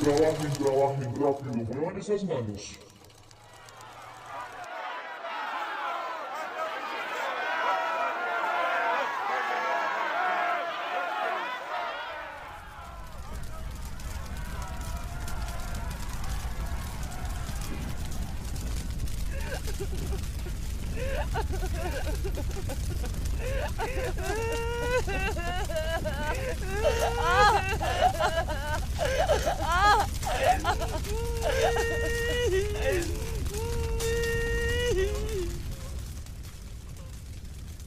Trabajen, trabajen rápido, muevan esas manos.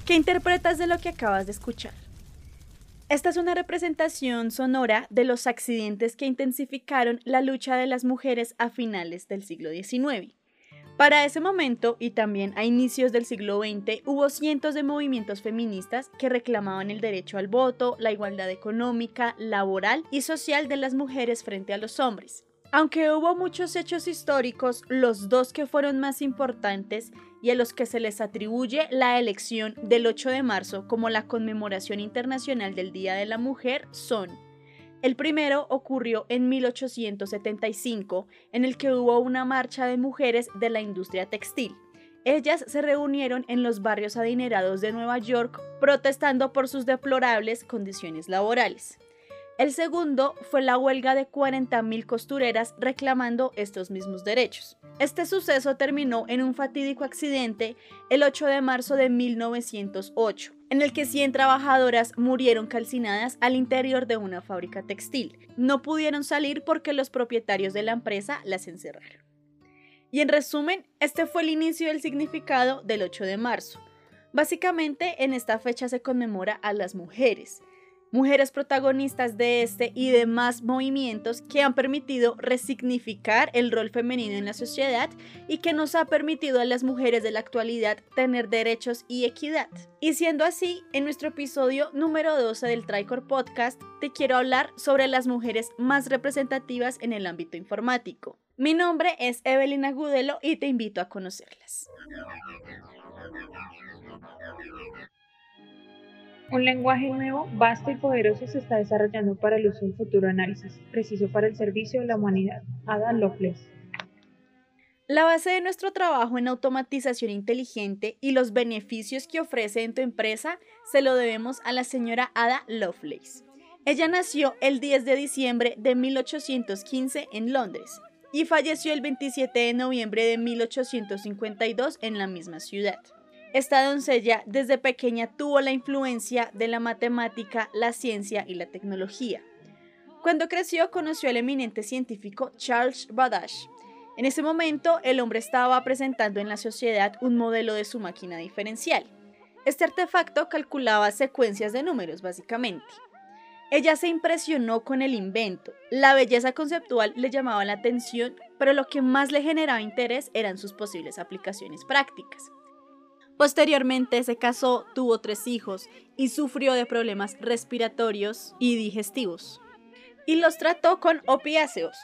¿Qué interpretas de lo que acabas de escuchar? Esta es una representación sonora de los accidentes que intensificaron la lucha de las mujeres a finales del siglo XIX. Para ese momento y también a inicios del siglo XX hubo cientos de movimientos feministas que reclamaban el derecho al voto, la igualdad económica, laboral y social de las mujeres frente a los hombres. Aunque hubo muchos hechos históricos, los dos que fueron más importantes y a los que se les atribuye la elección del 8 de marzo como la conmemoración internacional del Día de la Mujer son el primero ocurrió en 1875, en el que hubo una marcha de mujeres de la industria textil. Ellas se reunieron en los barrios adinerados de Nueva York protestando por sus deplorables condiciones laborales. El segundo fue la huelga de 40.000 costureras reclamando estos mismos derechos. Este suceso terminó en un fatídico accidente el 8 de marzo de 1908, en el que 100 trabajadoras murieron calcinadas al interior de una fábrica textil. No pudieron salir porque los propietarios de la empresa las encerraron. Y en resumen, este fue el inicio del significado del 8 de marzo. Básicamente, en esta fecha se conmemora a las mujeres, mujeres protagonistas de este y demás movimientos que han permitido resignificar el rol femenino en la sociedad y que nos ha permitido a las mujeres de la actualidad tener derechos y equidad. Y siendo así, en nuestro episodio número 12 del Tricor Podcast, te quiero hablar sobre las mujeres más representativas en el ámbito informático. Mi nombre es Evelyn Agudelo y te invito a conocerlas. Un lenguaje nuevo, vasto y poderoso se está desarrollando para el uso del futuro análisis, preciso para el servicio de la humanidad. Ada Lovelace. La base de nuestro trabajo en automatización inteligente y los beneficios que ofrece en tu empresa se lo debemos a la señora Ada Lovelace. Ella nació el 10 de diciembre de 1815 en Londres y falleció el 27 de noviembre de 1852 en la misma ciudad. Esta doncella desde pequeña tuvo la influencia de la matemática, la ciencia y la tecnología. Cuando creció conoció al eminente científico Charles Babbage. En ese momento el hombre estaba presentando en la sociedad un modelo de su máquina diferencial. Este artefacto calculaba secuencias de números básicamente. Ella se impresionó con el invento. La belleza conceptual le llamaba la atención, pero lo que más le generaba interés eran sus posibles aplicaciones prácticas. Posteriormente se casó, tuvo tres hijos y sufrió de problemas respiratorios y digestivos. Y los trató con opiáceos.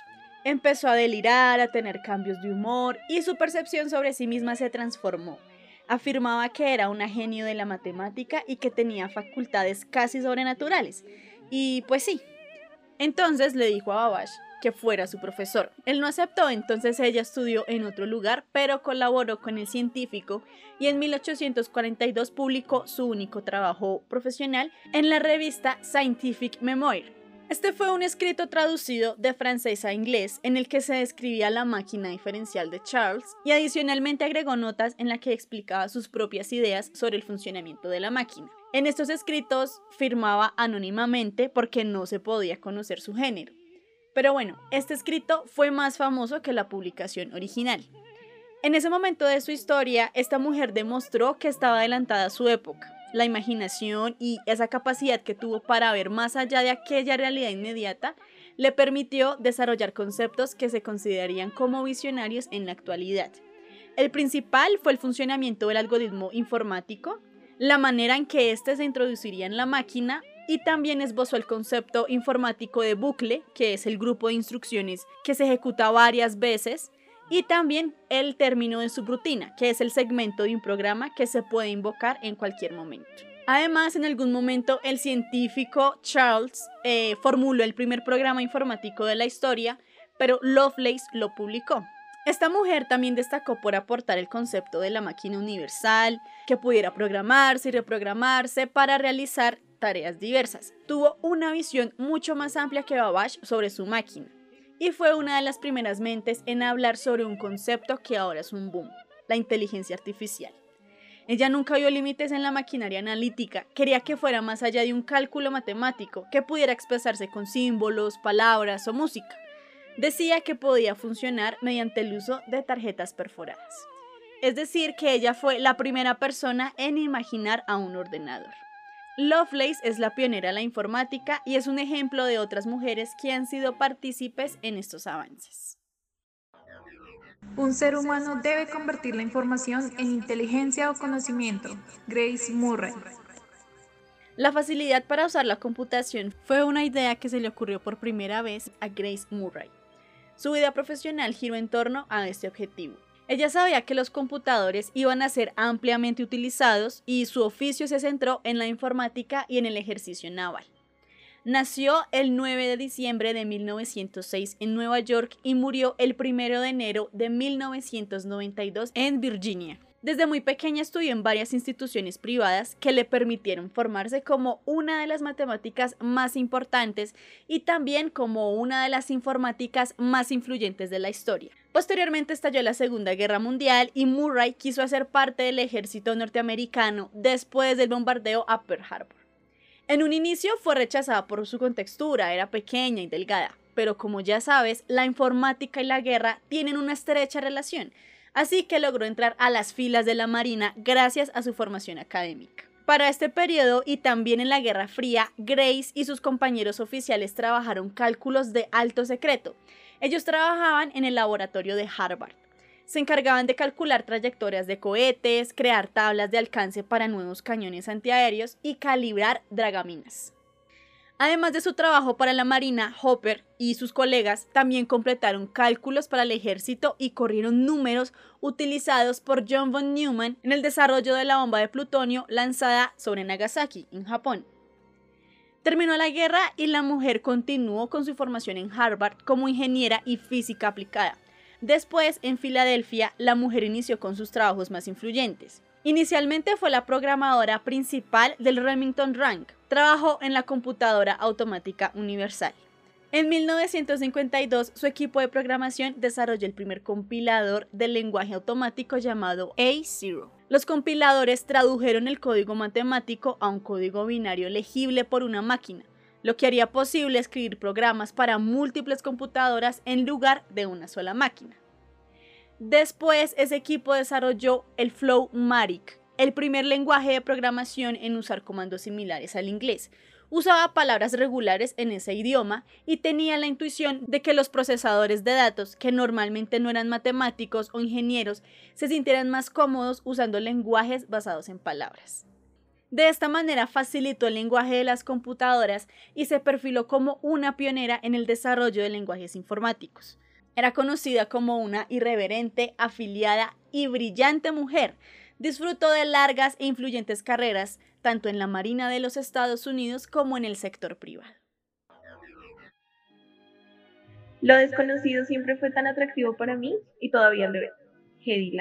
Empezó a delirar, a tener cambios de humor y su percepción sobre sí misma se transformó. Afirmaba que era una genio de la matemática y que tenía facultades casi sobrenaturales. Y pues sí. Entonces le dijo a Babbage que fuera su profesor. Él no aceptó, entonces ella estudió en otro lugar, pero colaboró con el científico y en 1842 publicó su único trabajo profesional en la revista Scientific Memoir. Este fue un escrito traducido de francés a inglés en el que se describía la máquina diferencial de Charles y adicionalmente agregó notas en la que explicaba sus propias ideas sobre el funcionamiento de la máquina. En estos escritos firmaba anónimamente porque no se podía conocer su género. Pero bueno, este escrito fue más famoso que la publicación original. En ese momento de su historia, esta mujer demostró que estaba adelantada a su época. La imaginación y esa capacidad que tuvo para ver más allá de aquella realidad inmediata le permitió desarrollar conceptos que se considerarían como visionarios en la actualidad. El principal fue el funcionamiento del algoritmo informático, la manera en que éste se introduciría en la máquina y también esbozó el concepto informático de bucle, que es el grupo de instrucciones que se ejecuta varias veces, y también el término de subrutina, que es el segmento de un programa que se puede invocar en cualquier momento. Además, en algún momento el científico Charles eh, formuló el primer programa informático de la historia pero Lovelace lo publicó. Esta mujer también destacó por aportar el concepto de la máquina universal, que pudiera programarse y reprogramarse para realizar tareas diversas. Tuvo una visión mucho más amplia que Babbage sobre su máquina y fue una de las primeras mentes en hablar sobre un concepto que ahora es un boom, la inteligencia artificial. Ella nunca vio límites en la maquinaria analítica, quería que fuera más allá de un cálculo matemático, que pudiera expresarse con símbolos, palabras o música decía que podía funcionar mediante el uso de tarjetas perforadas. Es decir, que ella fue la primera persona en imaginar a un ordenador. Lovelace es la pionera de la informática y es un ejemplo de otras mujeres que han sido partícipes en estos avances. Un ser humano debe convertir la información en inteligencia o conocimiento. Grace Murray. La facilidad para usar la computación fue una idea que se le ocurrió por primera vez a Grace Murray. Su vida profesional giró en torno a este objetivo. Ella sabía que los computadores iban a ser ampliamente utilizados y su oficio se centró en la informática y en el ejercicio naval. Nació el 9 de diciembre de 1906 en Nueva York y murió el 1 de enero de 1992 en Virginia. Desde muy pequeña estudió en varias instituciones privadas que le permitieron formarse como una de las matemáticas más importantes y también como una de las informáticas más influyentes de la historia. Posteriormente estalló la Segunda Guerra Mundial y Murray quiso hacer parte del ejército norteamericano después del bombardeo a Pearl Harbor. En un inicio fue rechazada por su contextura, era pequeña y delgada, pero como ya sabes, la informática y la guerra tienen una estrecha relación así que logró entrar a las filas de la Marina gracias a su formación académica. Para este periodo y también en la Guerra Fría, Grace y sus compañeros oficiales trabajaron cálculos de alto secreto. Ellos trabajaban en el laboratorio de Harvard. Se encargaban de calcular trayectorias de cohetes, crear tablas de alcance para nuevos cañones antiaéreos y calibrar dragaminas. Además de su trabajo para la Marina, Hopper y sus colegas también completaron cálculos para el ejército y corrieron números utilizados por John von Neumann en el desarrollo de la bomba de plutonio lanzada sobre Nagasaki, en Japón. Terminó la guerra y la mujer continuó con su formación en Harvard como ingeniera y física aplicada. Después, en Filadelfia, la mujer inició con sus trabajos más influyentes. Inicialmente fue la programadora principal del Remington Rank. Trabajó en la computadora automática universal. En 1952, su equipo de programación desarrolló el primer compilador del lenguaje automático llamado A0. Los compiladores tradujeron el código matemático a un código binario legible por una máquina, lo que haría posible escribir programas para múltiples computadoras en lugar de una sola máquina. Después, ese equipo desarrolló el Flow Matic, el primer lenguaje de programación en usar comandos similares al inglés. Usaba palabras regulares en ese idioma y tenía la intuición de que los procesadores de datos, que normalmente no eran matemáticos o ingenieros, se sintieran más cómodos usando lenguajes basados en palabras. De esta manera facilitó el lenguaje de las computadoras y se perfiló como una pionera en el desarrollo de lenguajes informáticos. Era conocida como una irreverente, afiliada y brillante mujer. Disfrutó de largas e influyentes carreras, tanto en la Marina de los Estados Unidos como en el sector privado. Lo desconocido siempre fue tan atractivo para mí y todavía lo es. Hedy.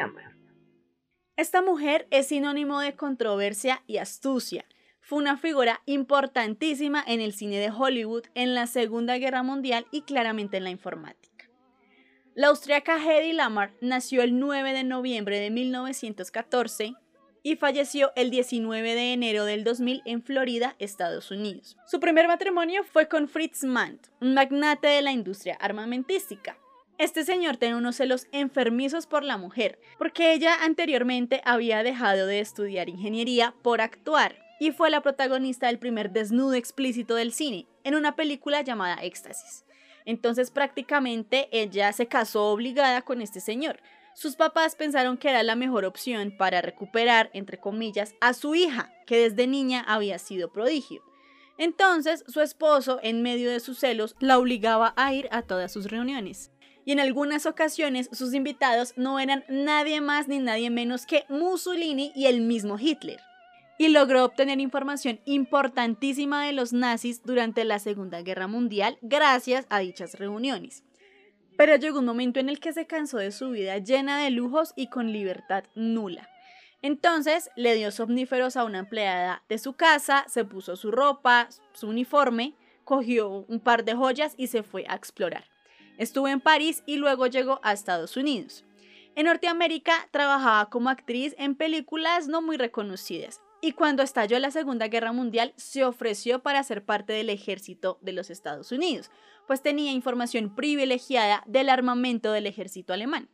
Esta mujer es sinónimo de controversia y astucia. Fue una figura importantísima en el cine de Hollywood en la Segunda Guerra Mundial y claramente en la informática. La austriaca Hedy Lamar nació el 9 de noviembre de 1914 y falleció el 19 de enero del 2000 en Florida, Estados Unidos. Su primer matrimonio fue con Fritz Mann, un magnate de la industria armamentística. Este señor tenía unos celos enfermizos por la mujer, porque ella anteriormente había dejado de estudiar ingeniería por actuar y fue la protagonista del primer desnudo explícito del cine, en una película llamada Éxtasis. Entonces prácticamente ella se casó obligada con este señor. Sus papás pensaron que era la mejor opción para recuperar, entre comillas, a su hija, que desde niña había sido prodigio. Entonces su esposo, en medio de sus celos, la obligaba a ir a todas sus reuniones. Y en algunas ocasiones sus invitados no eran nadie más ni nadie menos que Mussolini y el mismo Hitler y logró obtener información importantísima de los nazis durante la Segunda Guerra Mundial gracias a dichas reuniones. Pero llegó un momento en el que se cansó de su vida llena de lujos y con libertad nula. Entonces le dio somníferos a una empleada de su casa, se puso su ropa, su uniforme, cogió un par de joyas y se fue a explorar. Estuvo en París y luego llegó a Estados Unidos. En Norteamérica trabajaba como actriz en películas no muy reconocidas y cuando estalló la Segunda Guerra Mundial se ofreció para ser parte del ejército de los Estados Unidos, pues tenía información privilegiada del armamento del ejército alemán.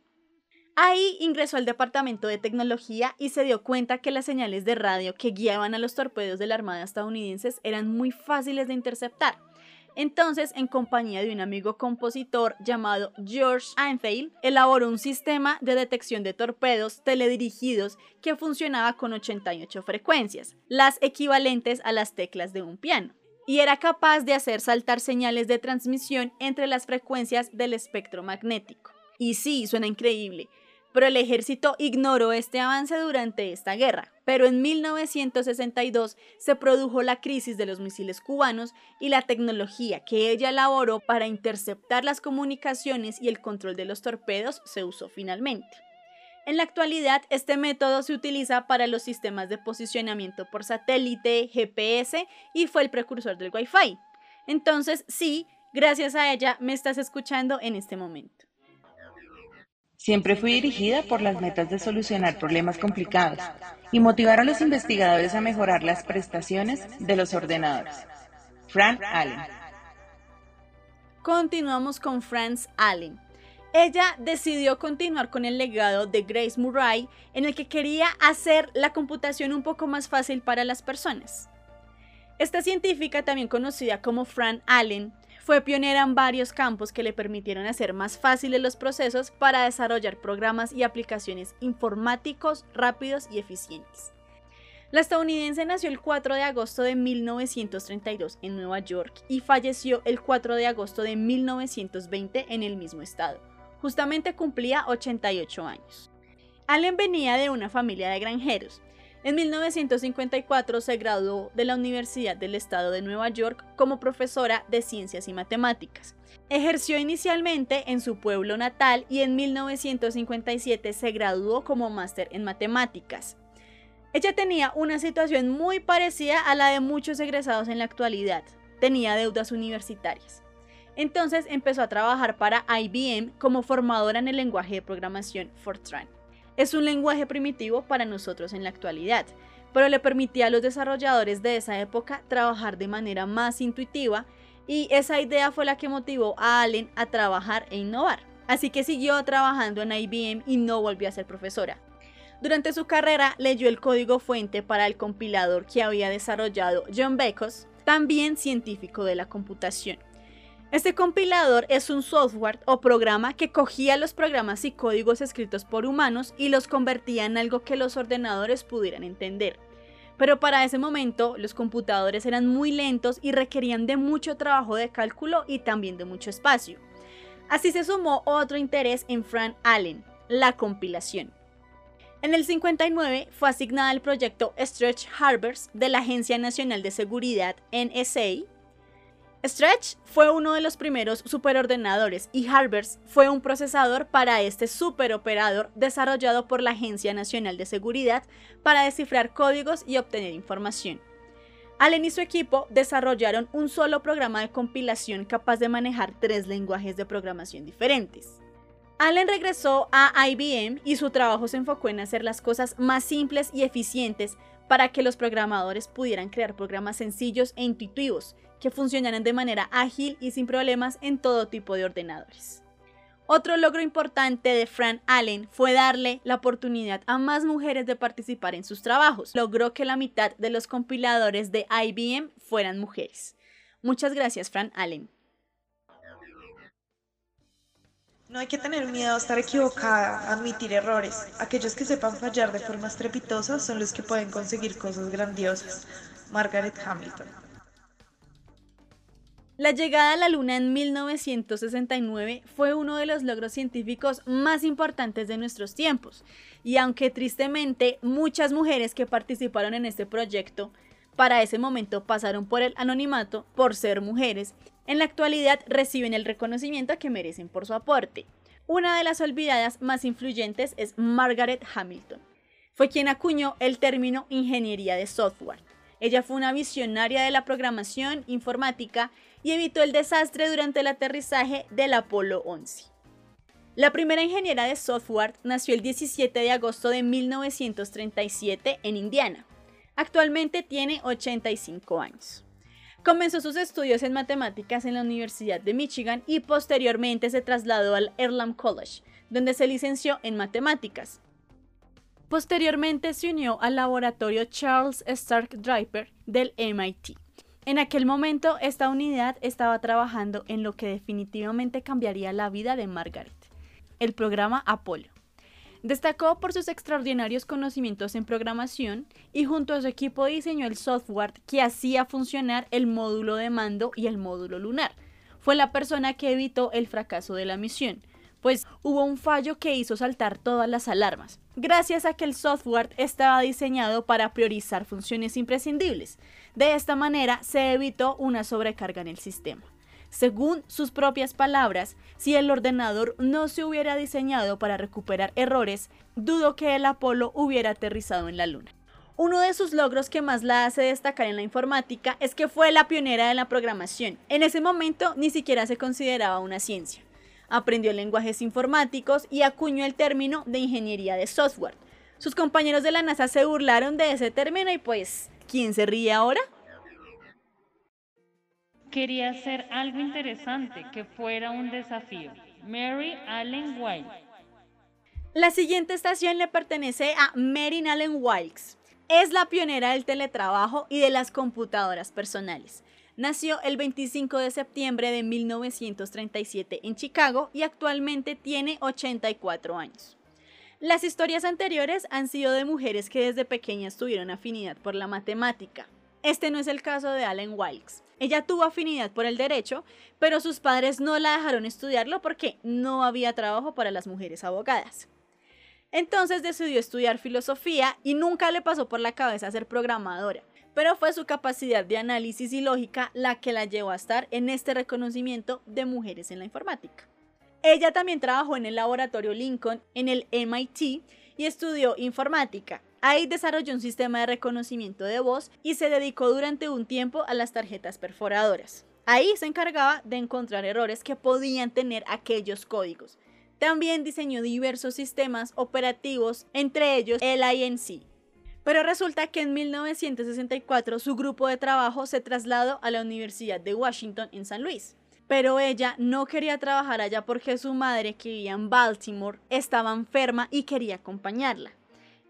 Ahí ingresó al departamento de tecnología y se dio cuenta que las señales de radio que guiaban a los torpedos de la Armada estadounidense eran muy fáciles de interceptar. Entonces, en compañía de un amigo compositor llamado George Antheil, elaboró un sistema de detección de torpedos teledirigidos que funcionaba con 88 frecuencias, las equivalentes a las teclas de un piano, y era capaz de hacer saltar señales de transmisión entre las frecuencias del espectro magnético. Y sí, suena increíble, pero el ejército ignoró este avance durante esta guerra. Pero en 1962 se produjo la crisis de los misiles cubanos y la tecnología que ella elaboró para interceptar las comunicaciones y el control de los torpedos se usó finalmente. En la actualidad, este método se utiliza para los sistemas de posicionamiento por satélite, GPS y fue el precursor del Wi-Fi. Entonces, sí, gracias a ella me estás escuchando en este momento. Siempre fui dirigida por las metas de solucionar problemas complicados y motivar a los investigadores a mejorar las prestaciones de los ordenadores. Fran Allen. Continuamos con Franz Allen. Ella decidió continuar con el legado de Grace Murray en el que quería hacer la computación un poco más fácil para las personas. Esta científica, también conocida como Fran Allen, fue pionera en varios campos que le permitieron hacer más fáciles los procesos para desarrollar programas y aplicaciones informáticos rápidos y eficientes. La estadounidense nació el 4 de agosto de 1932 en Nueva York y falleció el 4 de agosto de 1920 en el mismo estado. Justamente cumplía 88 años. Allen venía de una familia de granjeros, en 1954 se graduó de la Universidad del Estado de Nueva York como profesora de ciencias y matemáticas. Ejerció inicialmente en su pueblo natal y en 1957 se graduó como máster en matemáticas. Ella tenía una situación muy parecida a la de muchos egresados en la actualidad. Tenía deudas universitarias. Entonces empezó a trabajar para IBM como formadora en el lenguaje de programación Fortran. Es un lenguaje primitivo para nosotros en la actualidad, pero le permitía a los desarrolladores de esa época trabajar de manera más intuitiva y esa idea fue la que motivó a Allen a trabajar e innovar. Así que siguió trabajando en IBM y no volvió a ser profesora. Durante su carrera leyó el código fuente para el compilador que había desarrollado John Beckos, también científico de la computación. Este compilador es un software o programa que cogía los programas y códigos escritos por humanos y los convertía en algo que los ordenadores pudieran entender. Pero para ese momento los computadores eran muy lentos y requerían de mucho trabajo de cálculo y también de mucho espacio. Así se sumó otro interés en Frank Allen, la compilación. En el 59 fue asignada al proyecto Stretch Harbors de la Agencia Nacional de Seguridad NSA Stretch fue uno de los primeros superordenadores y Harbers fue un procesador para este superoperador desarrollado por la Agencia Nacional de Seguridad para descifrar códigos y obtener información. Allen y su equipo desarrollaron un solo programa de compilación capaz de manejar tres lenguajes de programación diferentes. Allen regresó a IBM y su trabajo se enfocó en hacer las cosas más simples y eficientes para que los programadores pudieran crear programas sencillos e intuitivos que funcionaran de manera ágil y sin problemas en todo tipo de ordenadores. Otro logro importante de Fran Allen fue darle la oportunidad a más mujeres de participar en sus trabajos. Logró que la mitad de los compiladores de IBM fueran mujeres. Muchas gracias, Fran Allen. No hay que tener miedo a estar equivocada, a admitir errores. Aquellos que sepan fallar de forma estrepitosa son los que pueden conseguir cosas grandiosas. Margaret Hamilton. La llegada a la Luna en 1969 fue uno de los logros científicos más importantes de nuestros tiempos, y aunque tristemente muchas mujeres que participaron en este proyecto para ese momento pasaron por el anonimato por ser mujeres, en la actualidad reciben el reconocimiento que merecen por su aporte. Una de las olvidadas más influyentes es Margaret Hamilton. Fue quien acuñó el término ingeniería de software. Ella fue una visionaria de la programación informática y evitó el desastre durante el aterrizaje del Apolo 11. La primera ingeniera de software nació el 17 de agosto de 1937 en Indiana. Actualmente tiene 85 años. Comenzó sus estudios en matemáticas en la Universidad de Michigan y posteriormente se trasladó al Earlham College, donde se licenció en matemáticas. Posteriormente se unió al laboratorio Charles Stark Draper del MIT. En aquel momento esta unidad estaba trabajando en lo que definitivamente cambiaría la vida de Margaret, el programa Apolo. Destacó por sus extraordinarios conocimientos en programación y junto a su equipo diseñó el software que hacía funcionar el módulo de mando y el módulo lunar. Fue la persona que evitó el fracaso de la misión, pues hubo un fallo que hizo saltar todas las alarmas, gracias a que el software estaba diseñado para priorizar funciones imprescindibles. De esta manera se evitó una sobrecarga en el sistema. Según sus propias palabras, si el ordenador no se hubiera diseñado para recuperar errores, dudo que el Apolo hubiera aterrizado en la Luna. Uno de sus logros que más la hace destacar en la informática es que fue la pionera de la programación. En ese momento ni siquiera se consideraba una ciencia. Aprendió lenguajes informáticos y acuñó el término de ingeniería de software. Sus compañeros de la NASA se burlaron de ese término y pues, ¿quién se ríe ahora? Quería hacer algo interesante, que fuera un desafío. Mary Allen Wilkes. La siguiente estación le pertenece a Mary Allen Wilkes. Es la pionera del teletrabajo y de las computadoras personales. Nació el 25 de septiembre de 1937 en Chicago y actualmente tiene 84 años. Las historias anteriores han sido de mujeres que desde pequeñas tuvieron afinidad por la matemática. Este no es el caso de Allen Wilkes. Ella tuvo afinidad por el derecho, pero sus padres no la dejaron estudiarlo porque no había trabajo para las mujeres abogadas. Entonces decidió estudiar filosofía y nunca le pasó por la cabeza ser programadora, pero fue su capacidad de análisis y lógica la que la llevó a estar en este reconocimiento de mujeres en la informática. Ella también trabajó en el laboratorio Lincoln en el MIT y estudió informática, Ahí desarrolló un sistema de reconocimiento de voz y se dedicó durante un tiempo a las tarjetas perforadoras. Ahí se encargaba de encontrar errores que podían tener aquellos códigos. También diseñó diversos sistemas operativos, entre ellos el INC. Pero resulta que en 1964 su grupo de trabajo se trasladó a la Universidad de Washington en San Luis. Pero ella no quería trabajar allá porque su madre, que vivía en Baltimore, estaba enferma y quería acompañarla.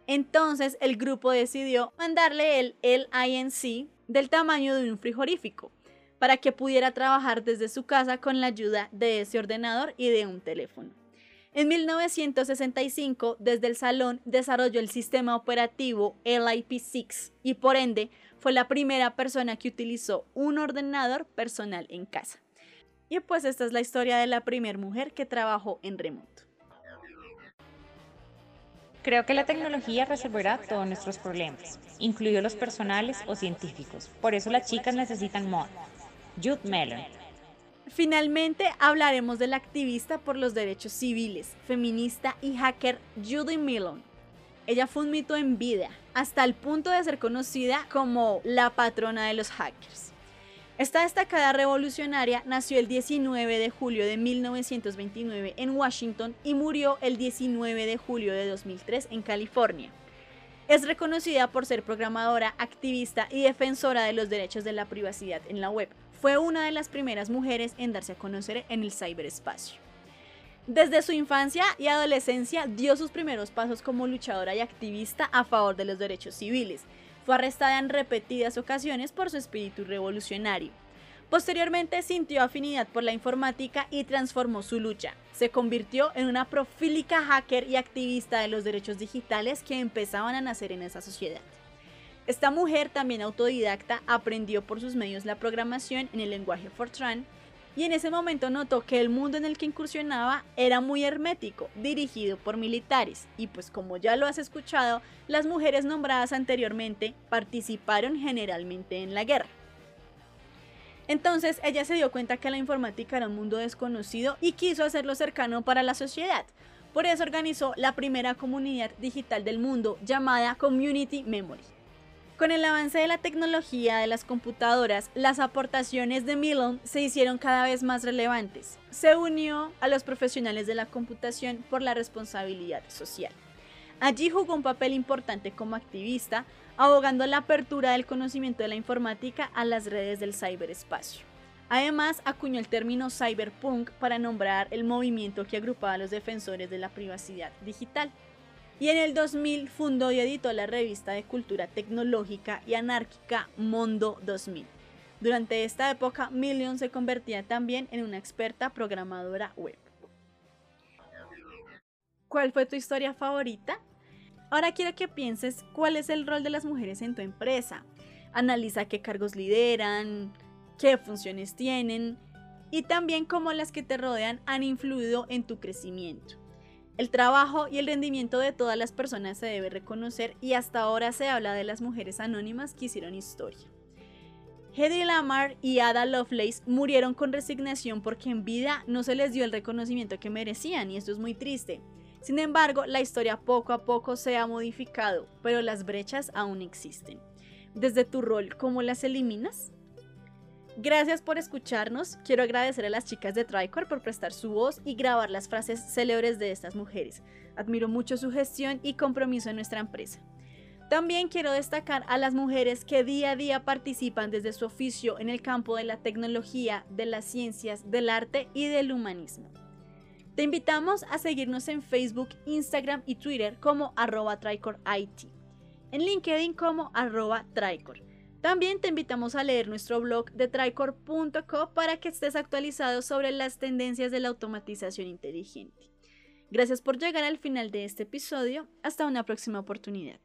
Entonces el grupo decidió mandarle el, el INC del tamaño de un frigorífico para que pudiera trabajar desde su casa con la ayuda de ese ordenador y de un teléfono. En 1965, desde el salón, desarrolló el sistema operativo LIP6 y por ende fue la primera persona que utilizó un ordenador personal en casa. Y pues esta es la historia de la primera mujer que trabajó en remoto. Creo que la tecnología resolverá todos nuestros problemas, incluidos los personales o científicos. Por eso las chicas necesitan mod. Jude Mellon. Finalmente hablaremos de la activista por los derechos civiles, feminista y hacker Judy Mellon. Ella fue un mito en vida, hasta el punto de ser conocida como la patrona de los hackers. Esta destacada revolucionaria nació el 19 de julio de 1929 en Washington y murió el 19 de julio de 2003 en California. Es reconocida por ser programadora, activista y defensora de los derechos de la privacidad en la web. Fue una de las primeras mujeres en darse a conocer en el ciberespacio. Desde su infancia y adolescencia dio sus primeros pasos como luchadora y activista a favor de los derechos civiles, fue arrestada en repetidas ocasiones por su espíritu revolucionario. Posteriormente sintió afinidad por la informática y transformó su lucha. Se convirtió en una profílica hacker y activista de los derechos digitales que empezaban a nacer en esa sociedad. Esta mujer, también autodidacta, aprendió por sus medios la programación en el lenguaje Fortran y en ese momento notó que el mundo en el que incursionaba era muy hermético, dirigido por militares, y pues como ya lo has escuchado, las mujeres nombradas anteriormente participaron generalmente en la guerra. Entonces ella se dio cuenta que la informática era un mundo desconocido y quiso hacerlo cercano para la sociedad. Por eso organizó la primera comunidad digital del mundo llamada Community Memory. Con el avance de la tecnología de las computadoras, las aportaciones de Milon se hicieron cada vez más relevantes. Se unió a los profesionales de la computación por la responsabilidad social. Allí jugó un papel importante como activista, abogando la apertura del conocimiento de la informática a las redes del ciberespacio. Además, acuñó el término cyberpunk para nombrar el movimiento que agrupaba a los defensores de la privacidad digital. Y en el 2000 fundó y editó la revista de cultura tecnológica y anárquica Mondo 2000. Durante esta época, Million se convertía también en una experta programadora web. ¿Cuál fue tu historia favorita? Ahora quiero que pienses cuál es el rol de las mujeres en tu empresa. Analiza qué cargos lideran, qué funciones tienen y también cómo las que te rodean han influido en tu crecimiento. El trabajo y el rendimiento de todas las personas se debe reconocer y hasta ahora se habla de las mujeres anónimas que hicieron historia. Hedy Lamar y Ada Lovelace murieron con resignación porque en vida no se les dio el reconocimiento que merecían y esto es muy triste. Sin embargo, la historia poco a poco se ha modificado, pero las brechas aún existen. Desde tu rol, ¿cómo las eliminas? Gracias por escucharnos. Quiero agradecer a las chicas de Tricor por prestar su voz y grabar las frases célebres de estas mujeres. Admiro mucho su gestión y compromiso en nuestra empresa. También quiero destacar a las mujeres que día a día participan desde su oficio en el campo de la tecnología, de las ciencias, del arte y del humanismo. Te invitamos a seguirnos en Facebook, Instagram y Twitter como arroba TricorIT, en LinkedIn como arroba Tricor. También te invitamos a leer nuestro blog de tricor.co para que estés actualizado sobre las tendencias de la automatización inteligente. Gracias por llegar al final de este episodio. Hasta una próxima oportunidad.